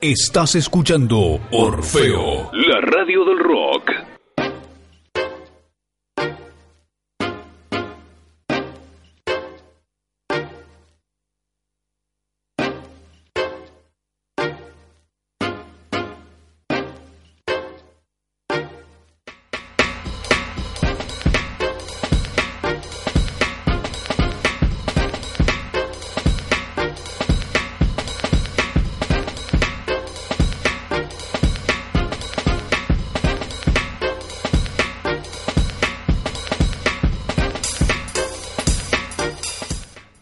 Estás escuchando Orfeo, la radio del rock.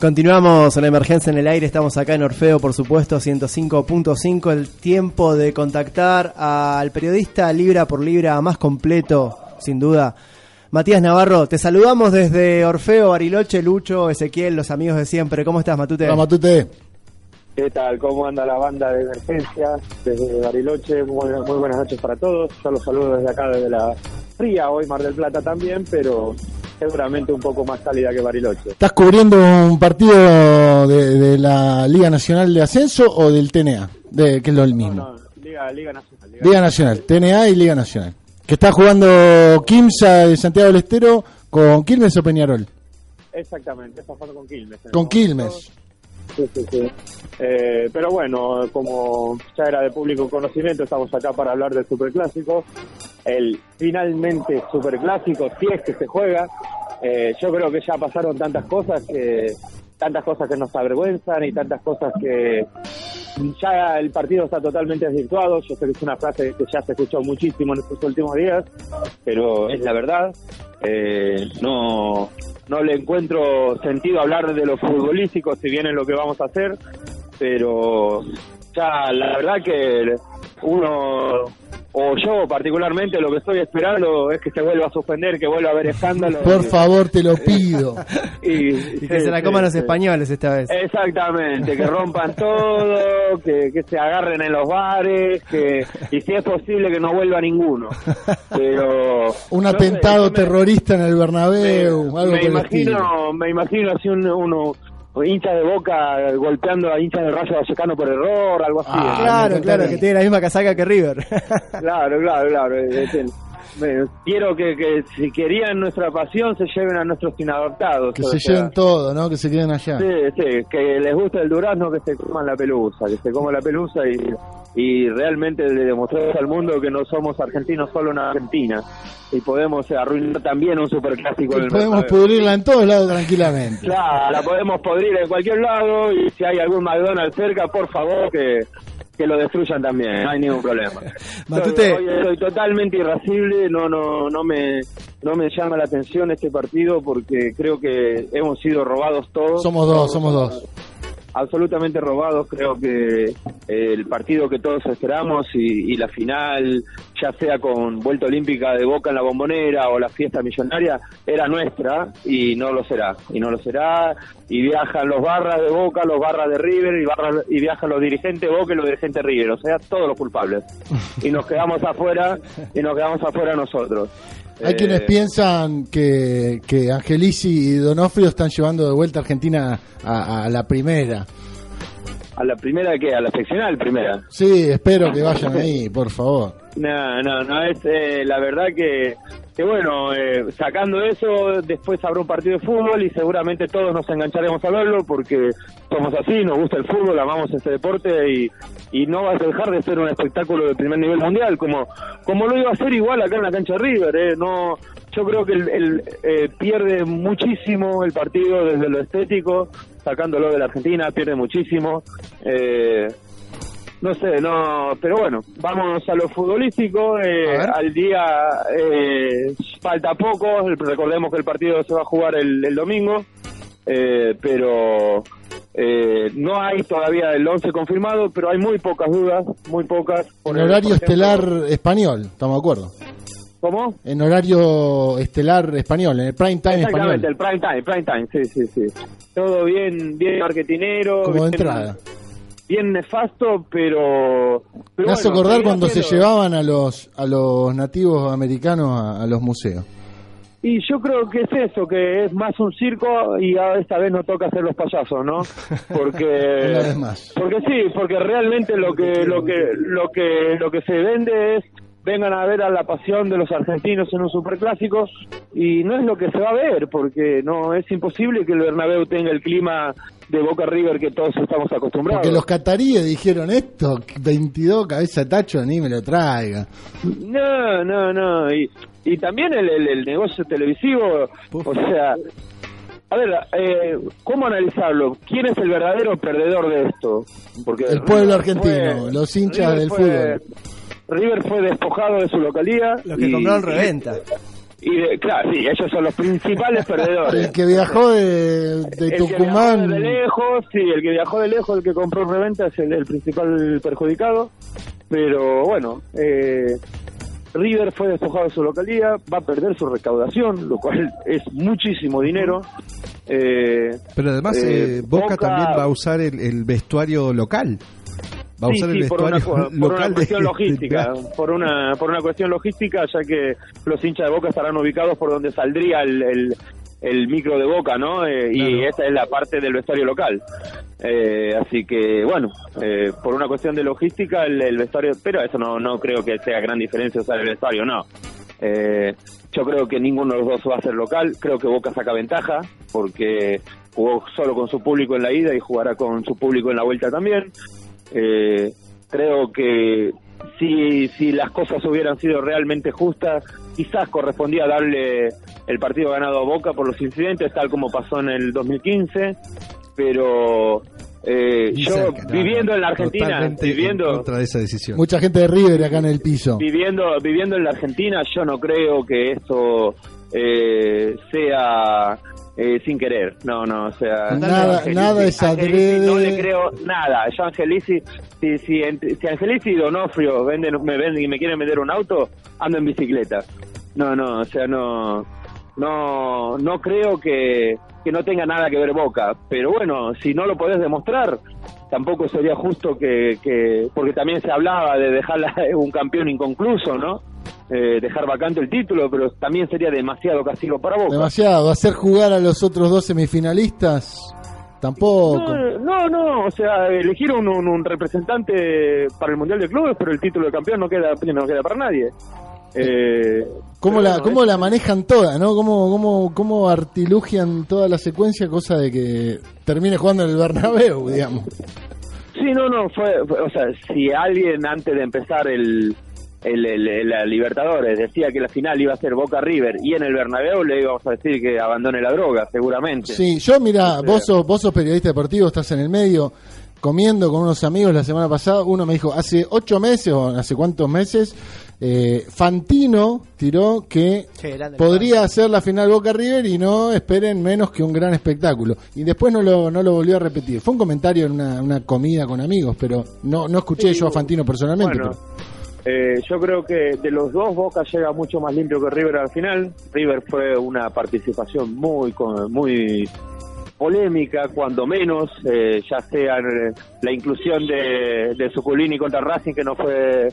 Continuamos en la emergencia en el aire, estamos acá en Orfeo, por supuesto, 105.5, el tiempo de contactar al periodista libra por libra más completo, sin duda. Matías Navarro, te saludamos desde Orfeo, Bariloche, Lucho, Ezequiel, los amigos de siempre. ¿Cómo estás, Matute? Hola, Matute. ¿Qué tal? ¿Cómo anda la banda de emergencia desde Bariloche? Muy, muy buenas noches para todos. Yo los saludo desde acá, desde la fría, hoy Mar del Plata también, pero seguramente un poco más cálida que Bariloche. ¿Estás cubriendo un partido de, de la Liga Nacional de Ascenso o del TNA? De, que es lo mismo. No, no, Liga, Liga Nacional. Liga Liga Nacional, TNA y Liga Nacional. Que está jugando Quimsa de Santiago del Estero con Quilmes o Peñarol. Exactamente, está jugando con Quilmes. Con. Quilmes. Sí, sí, sí. Eh, pero bueno, como ya era de público conocimiento, estamos acá para hablar del Superclásico. El finalmente Superclásico, si es que se juega. Eh, yo creo que ya pasaron tantas cosas que tantas cosas que nos avergüenzan y tantas cosas que ya el partido está totalmente desvirtuado. Yo sé que es una frase que ya se escuchó muchísimo en estos últimos días, pero es la verdad. Eh, no, no le encuentro sentido hablar de lo futbolístico, si bien es lo que vamos a hacer, pero ya la verdad que uno o yo particularmente lo que estoy esperando es que se vuelva a suspender, que vuelva a haber escándalo. Por Y- favor, te lo pido. Y, Y que se la coman los españoles esta vez. Exactamente, que rompan todo, que, que se agarren en los bares, que y si es posible que no vuelva ninguno. Pero Un no sé, atentado me- terrorista en el Bernabéu, me, algo me imagino, me imagino así un, uno hincha de boca golpeando a hincha de Rayo Vallecano por error, algo así. Ah, claro, claro, que tiene la misma casaca que River. Claro, claro, claro. es quiero que, que si querían nuestra pasión se lleven a nuestros inadaptados. Que se sea, lleven todo, ¿no? Que se queden allá. Sí, sí, que les gusta el durazno, que se coman la pelusa, que se coman la pelusa y, y realmente le demostramos al mundo que no somos argentinos solo en Argentina y podemos arruinar también un superclásico en el podemos pudrirla en todos lados tranquilamente. Claro, la podemos podrir en cualquier lado y si hay algún McDonald's cerca, por favor, que, que lo destruyan también, no hay ningún problema. Matute. Soy, totalmente irascible, no, no, no me, no me llama la atención este partido porque creo que hemos sido robados todos. Somos dos, somos dos. absolutamente robados. Creo que eh, el partido que todos esperamos y, y la final, ya sea con vuelta olímpica de Boca en la bombonera o la fiesta millonaria, era nuestra y no lo será. Y no lo será. Y viajan los barras de Boca, los barras de River y, barras, y viajan los dirigentes de Boca y los dirigentes de River. O sea, todos los culpables. Y nos quedamos afuera y nos quedamos afuera nosotros. Hay Eh, quienes piensan que, que Angelici y Donofrio están llevando de vuelta a Argentina a, a la primera. ¿A la primera que ¿A la seccional primera? Sí, espero que vayan ahí, por favor. No, no, no, es eh, la verdad que, que bueno, eh, sacando eso, después habrá un partido de fútbol y seguramente todos nos engancharemos a verlo porque somos así, nos gusta el fútbol, amamos este deporte y, y no va a dejar de ser un espectáculo de primer nivel mundial, como, como lo iba a ser igual acá en la cancha de River, eh, no, yo creo que el, el, eh, pierde muchísimo el partido desde lo estético, sacándolo de la Argentina, pierde muchísimo. Eh, no sé, no, pero bueno, vamos a lo futbolístico. eh, A al día eh, falta poco, recordemos que el partido se va a jugar el, el domingo, eh, pero Eh, no hay todavía el 11 confirmado, pero hay muy pocas dudas, muy pocas. En horario estelar español, estamos de acuerdo. ¿Cómo? En horario estelar español, en el prime time español. Exactamente, el prime time, prime time, sí, sí, sí. Todo bien, bien marketinero. Como de bien- entrada. Bien nefasto, pero... pero Me hace bueno, acordar cuando se llevaban a los a los nativos americanos a, a los museos. Y yo creo que es eso, que es más un circo y a esta vez no toca hacer los payasos, ¿no? Porque Una vez más. porque sí, porque realmente lo que lo que lo que lo que se vende es vengan a ver a la pasión de los argentinos en un superclásico y no es lo que se va a ver porque no es imposible que el Bernabéu tenga el clima de Boca River que todos estamos acostumbrados. Porque los cataríes dijeron esto, 22 cabeza tacho, ni me lo traiga. No, no, no. Y, y también el, el- el negocio televisivo, o sea, a ver, eh, ¿cómo analizarlo? ¿Quién es el verdadero perdedor de esto? Porque El pueblo argentino, fue- los hinchas River del fue- fútbol. River fue despojado de su localidad. Los que y- compraron reventa. Y, de- claro, sí, ellos son los principales perdedores. El que viajó de, de El que Tucumán. viajó de lejos, sí, el que viajó de lejos, el que compró reventa es el, el principal perjudicado. Pero bueno, eh, River fue despojado de su localidad, va a perder su recaudación, lo cual es muchísimo dinero. Eh, Pero además eh, eh, Boca, Boca- también va a usar el, el vestuario local. Va a sí, usar sí, el por una, por una local cuestión de- logística, por una por una cuestión logística, ya que los hinchas de Boca estarán ubicados por donde saldría el, el, el micro de Boca, ¿no? Eh, Y esa es la parte del vestuario local. Eh, así que, bueno, eh, por una cuestión de logística, el, el vestuario, pero eso no, no creo que sea gran diferencia usar el vestuario, no. Eh, yo creo que ninguno de los dos va a ser local, creo que Boca saca ventaja, porque jugó solo con su público en la ida y jugará con su público en la vuelta también. Eh, creo que si, si las cosas hubieran sido realmente justas, quizás correspondía darle el partido ganado a Boca por los incidentes, tal como pasó en el 2015, pero eh, yo cerca, viviendo no, en la Argentina, viviendo contra de esa decisión. Mucha gente de River acá en el piso. viviendo viviendo en la Argentina, yo no creo que esto eh, sea eh, sin querer. No, no, o sea, Nada- Angelici- nada es Angelici No adrede. le creo nada. Yo Angelici, si si, si Angelici y Donofrio venden me venden y me quieren vender un auto, ando en bicicleta. No, no, o sea, no no no creo que que no tenga nada que ver Boca, pero bueno, si no lo podés demostrar, tampoco sería justo que, que porque también se hablaba de dejar un campeón inconcluso, ¿no? Eh, dejar vacante el título, pero también sería demasiado castigo para Boca. Demasiado. Hacer jugar a los otros dos semifinalistas. Tampoco. No, no, no, o sea, elegir un, un- un representante para el Mundial de Clubes, pero el título de campeón no queda, no queda para nadie. Eh, ¿Cómo la, bueno, cómo es- la manejan toda, no? ¿Cómo, cómo, ¿Cómo artilugian toda la secuencia, cosa de que termine jugando en el Bernabéu, digamos? Sí, no, no, fue, fue- o sea, si alguien antes de empezar el, el, el- el- la Libertadores decía que la final iba a ser Boca River y en el Bernabéu le íbamos a decir que abandone la droga, seguramente. Sí, yo mira, Sí. vos sos, vos sos periodista deportivo, estás en el medio, comiendo con unos amigos la semana pasada, uno me dijo, hace ocho meses o hace cuántos meses, eh, Fantino tiró que podría hacer la final Boca River y no esperen menos que un gran espectáculo. Y después no lo, no lo volvió a repetir. Fue un comentario en una, una comida con amigos, pero no, no escuché Sí, yo a Fantino personalmente. Bueno, pero- eh, yo creo que de los dos Boca llega mucho más limpio que River al final. River fue una participación muy muy polémica, cuando menos, eh, ya sea eh, la inclusión de, de Suculini contra Racing que no fue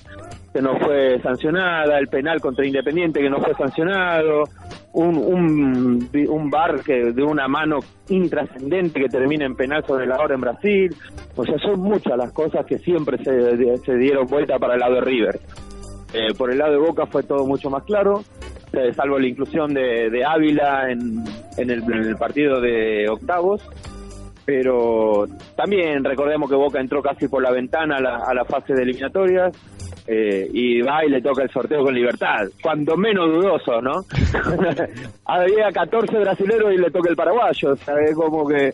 que no fue sancionada, el penal contra Independiente que no fue sancionado, un, un, bar que de una mano intrascendente que termina en penal sobre la hora en Brasil. O sea, son muchas las cosas que siempre se, se dieron vuelta para el lado de River. Eh, por el lado de Boca fue todo mucho más claro, eh, salvo la inclusión de, de Ávila en, en, el, en el partido de octavos. Pero también recordemos que Boca entró casi por la ventana a la, a la fase de eliminatorias eh, y va y le toca el sorteo con libertad, cuando menos dudoso, ¿no? Había 14 brasileros y le toca el paraguayo, ¿sabes? Como que,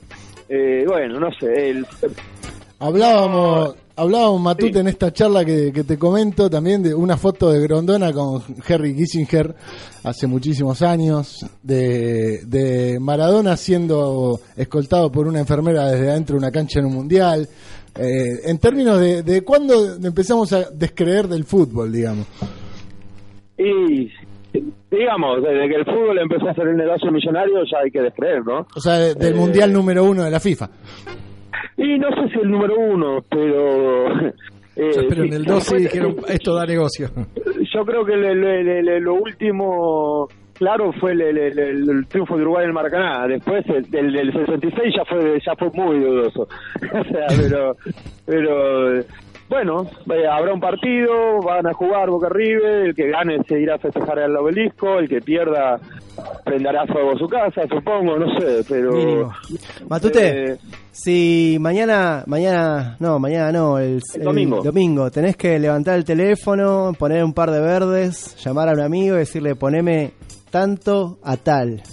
eh, bueno, no sé, el, Hablábamos, Hablábamos, Matute, en esta charla que, que te comento también de una foto de Grondona con Henry Kissinger hace muchísimos años, de, de Maradona siendo escoltado por una enfermera desde adentro de una cancha en un mundial. Eh, en términos de, de cuándo empezamos a descreer del fútbol, digamos. Y digamos, desde que el fútbol empezó a ser un negocio millonario ya hay que descreer, ¿no? O sea, de- del Eh, mundial número uno de la FIFA. Y no sé si el número uno, pero... eh, Pero sí, en el 2 sí dijeron, esto da negocio. Yo creo que le- le- le- le- lo último claro fue el, el- el- el triunfo de Uruguay en el Maracaná. Después el del, del 66 ya fue ya fue muy dudoso. o sea, pero pero bueno, eh, habrá un partido, van a jugar Boca River, el que gane se irá a festejar al obelisco, el que pierda prenderá fuego a su casa, supongo, no sé, pero Mínimo. Matute, Eh, si mañana, mañana, no, mañana no, el, El domingo. domingo tenés que levantar el teléfono, poner un par de verdes, llamar a un amigo y decirle poneme tanto a tal.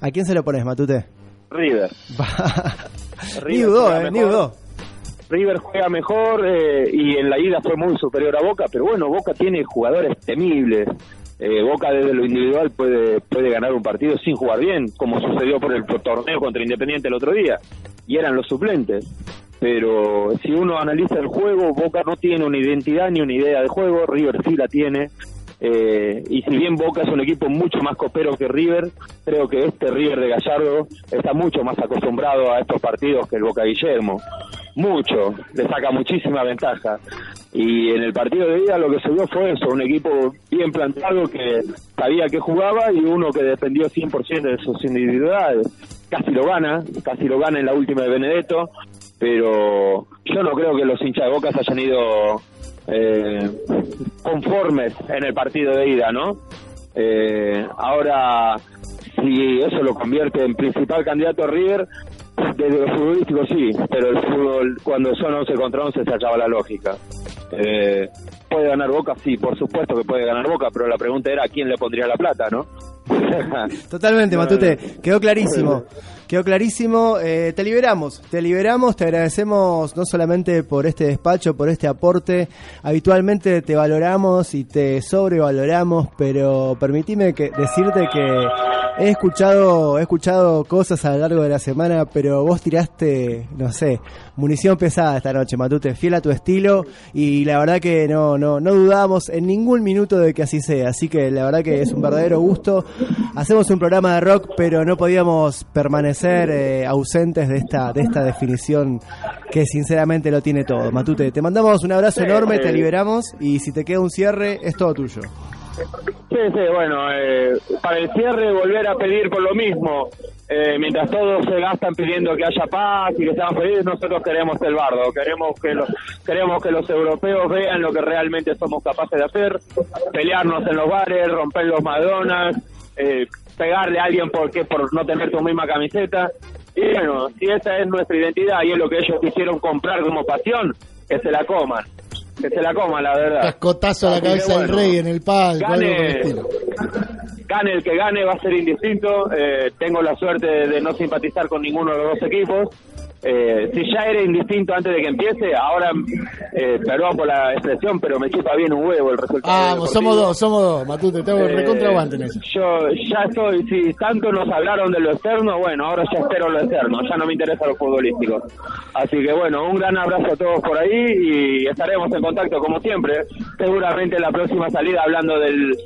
¿A quién se lo pones, Matute? River. ni River dudó, juega eh, ni mejor. dudó. River juega mejor eh, y en la ida fue muy superior a Boca, pero bueno, Boca tiene jugadores temibles. Eh, Boca desde lo individual puede puede ganar un partido sin jugar bien, como sucedió por el torneo contra Independiente el otro día, y eran los suplentes. Pero si uno analiza el juego, Boca no tiene una identidad ni una idea de juego, River sí la tiene. Eh, y si bien Boca es un equipo mucho más copero que River, creo que este River de Gallardo está mucho más acostumbrado a estos partidos que el Boca Guillermo. Mucho, le saca muchísima ventaja. Y en el partido de ida lo que se vio fue eso, un equipo bien planteado que sabía que jugaba y uno que dependió 100% de sus individualidades. Casi lo gana, casi lo gana en la última de Benedetto, pero yo no creo que los hinchas de Boca hayan ido eh, conformes en el partido de ida, ¿no? Eh, ahora, si eso lo convierte en principal candidato a River, desde lo futbolístico sí, pero el fútbol cuando son 11 contra 11 se acaba la lógica. Eh, ¿Puede ganar Boca? Sí, por supuesto que puede ganar Boca, pero la pregunta era quién le pondría la plata, ¿no? Totalmente, Matute. Quedó clarísimo. Quedó clarísimo. Eh, te liberamos. Te liberamos. Te agradecemos no solamente por este despacho, por este aporte. Habitualmente te valoramos y te sobrevaloramos, pero permitime que, decirte que he escuchado, he escuchado cosas a lo largo de la semana, pero vos tiraste, no sé, munición pesada esta noche, Matute. Fiel a tu estilo y la verdad que no, no, no dudamos en ningún minuto de que así sea. Así que la verdad que es un verdadero gusto. Hacemos un programa de rock, pero no podíamos permanecer eh, ausentes de esta, de esta definición que sinceramente lo tiene todo. Matute, te mandamos un abrazo enorme, te liberamos y si te queda un cierre, es todo tuyo. Sí, sí, bueno, eh, para el cierre volver a pedir por lo mismo. Eh, mientras todos se gastan pidiendo que haya paz y que sean felices, nosotros queremos el bardo, queremos que los, queremos que los europeos vean lo que realmente somos capaces de hacer, pelearnos en los bares, romper los Madonas, eh, pegarle a alguien porque por no tener tu misma camiseta. Y bueno, si esa es nuestra identidad y es lo que ellos quisieron comprar como pasión, que se la coman, que se la coman, la verdad. Cascotazo a la cabeza del rey en el palco, Gane, gane el que gane, va a ser indistinto. Eh, tengo la suerte de, de no simpatizar con ninguno de los dos equipos. Eh, si ya era indistinto antes de que empiece, ahora, eh, perdón por la expresión, pero me chupa bien un huevo el resultado. Vamos, deportivo. somos dos, somos dos. Matute, te hago Eh, recontra en eso. Yo ya estoy, si tanto nos hablaron de lo externo, bueno, ahora ya espero lo externo, ya no me interesa lo futbolístico. Así que bueno, un gran abrazo a todos por ahí y estaremos en contacto como siempre. Seguramente en la próxima salida hablando del,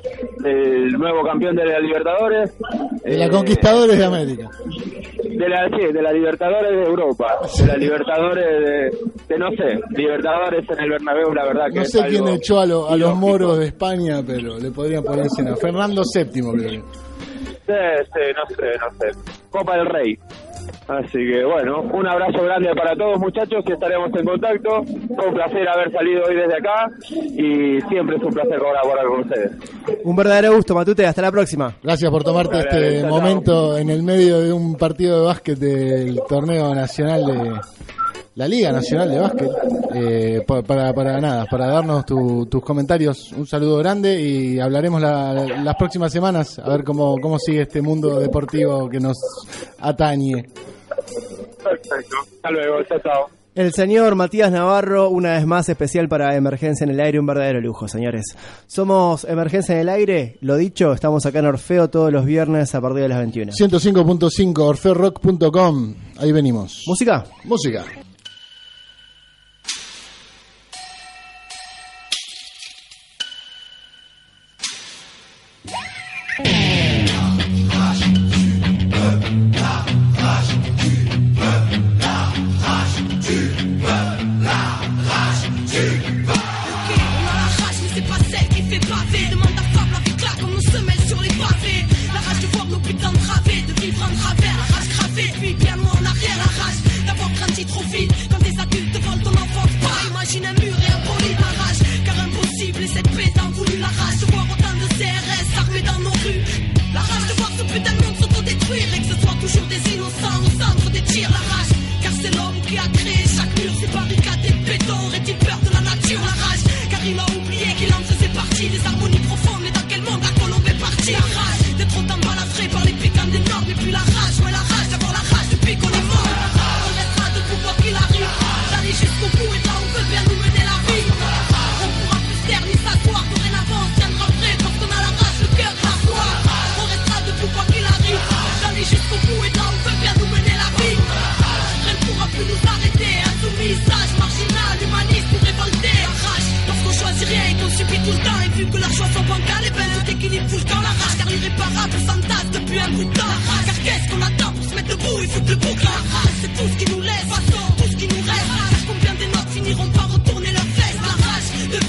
del nuevo campeón de la Libertadores. De la Eh, Conquistadores de América. de la, sí, de la Libertadores de Europa, de la Libertadores de, de no sé, Libertadores en el Bernabéu, la verdad que No es sé quién echó a, lo- a los moros de España, pero le podrían poner nombre. Fernando VII, creo que. Sí, sí, no sé, no sé. Copa del Rey. Así que bueno, un abrazo grande para todos muchachos y estaremos en contacto. Fue un placer haber salido hoy desde acá y siempre es un placer colaborar con ustedes. Un verdadero gusto, Matute. Hasta la próxima. Gracias por tomarte este chao, momento en el medio de un partido de básquet del torneo nacional de la Liga Nacional de Básquet. Eh, pa- para, para nada, para darnos tu- tus comentarios. Un saludo grande y hablaremos la- las próximas semanas a ver cómo, cómo sigue este mundo deportivo que nos atañe. Perfecto. Hasta luego, chao, chao. El señor Matías Navarro, una vez más especial para Emergencia en el Aire, un verdadero lujo, señores. Somos Emergencia en el Aire, lo dicho, estamos acá en Orfeo todos los viernes a partir de las 21. 105.5, orfeorock.com. Ahí venimos. ¿Música? Música. Demande à Fab, la vie claque, on nous semelle sur les pavés. La rage de voir nos putains través De vivre en travers, la rage gravée. Puis bien loin en arrière, la rage d'avoir grandi trop vite.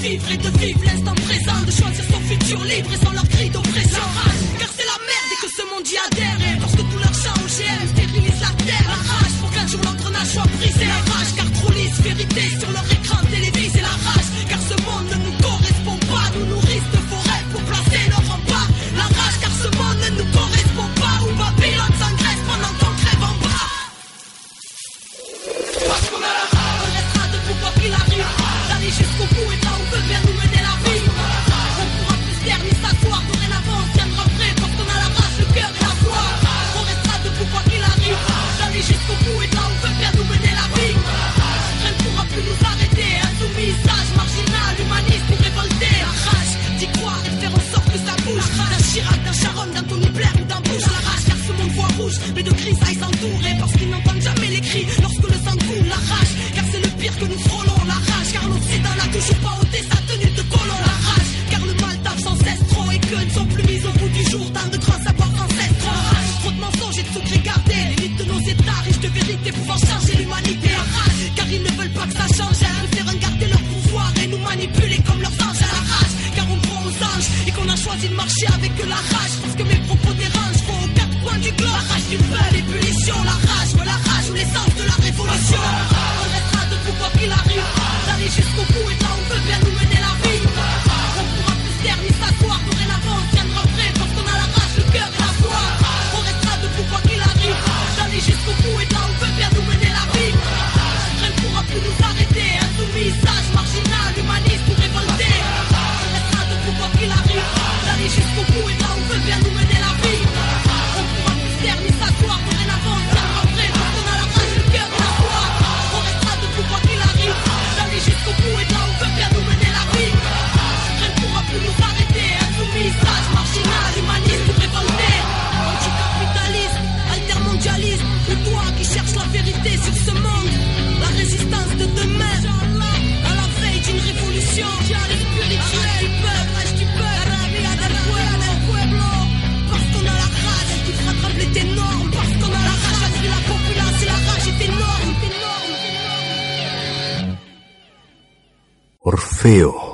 vivre et de vivre l'instant présent, de choisir son futur libre et sans leur cri d'oppression. Car c'est la merde et que ce monde y adhère. Et lorsque tout l'argent OGM stérilise la terre, la rage pour qu'un jour l'engrenage soit brisé. La rage car trop lisse, vérité sur choisi de marcher avec la rage, parce que mes propos dérangent, faut aux quatre coins du globe, la rage d'une belle Orfeo.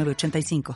906985.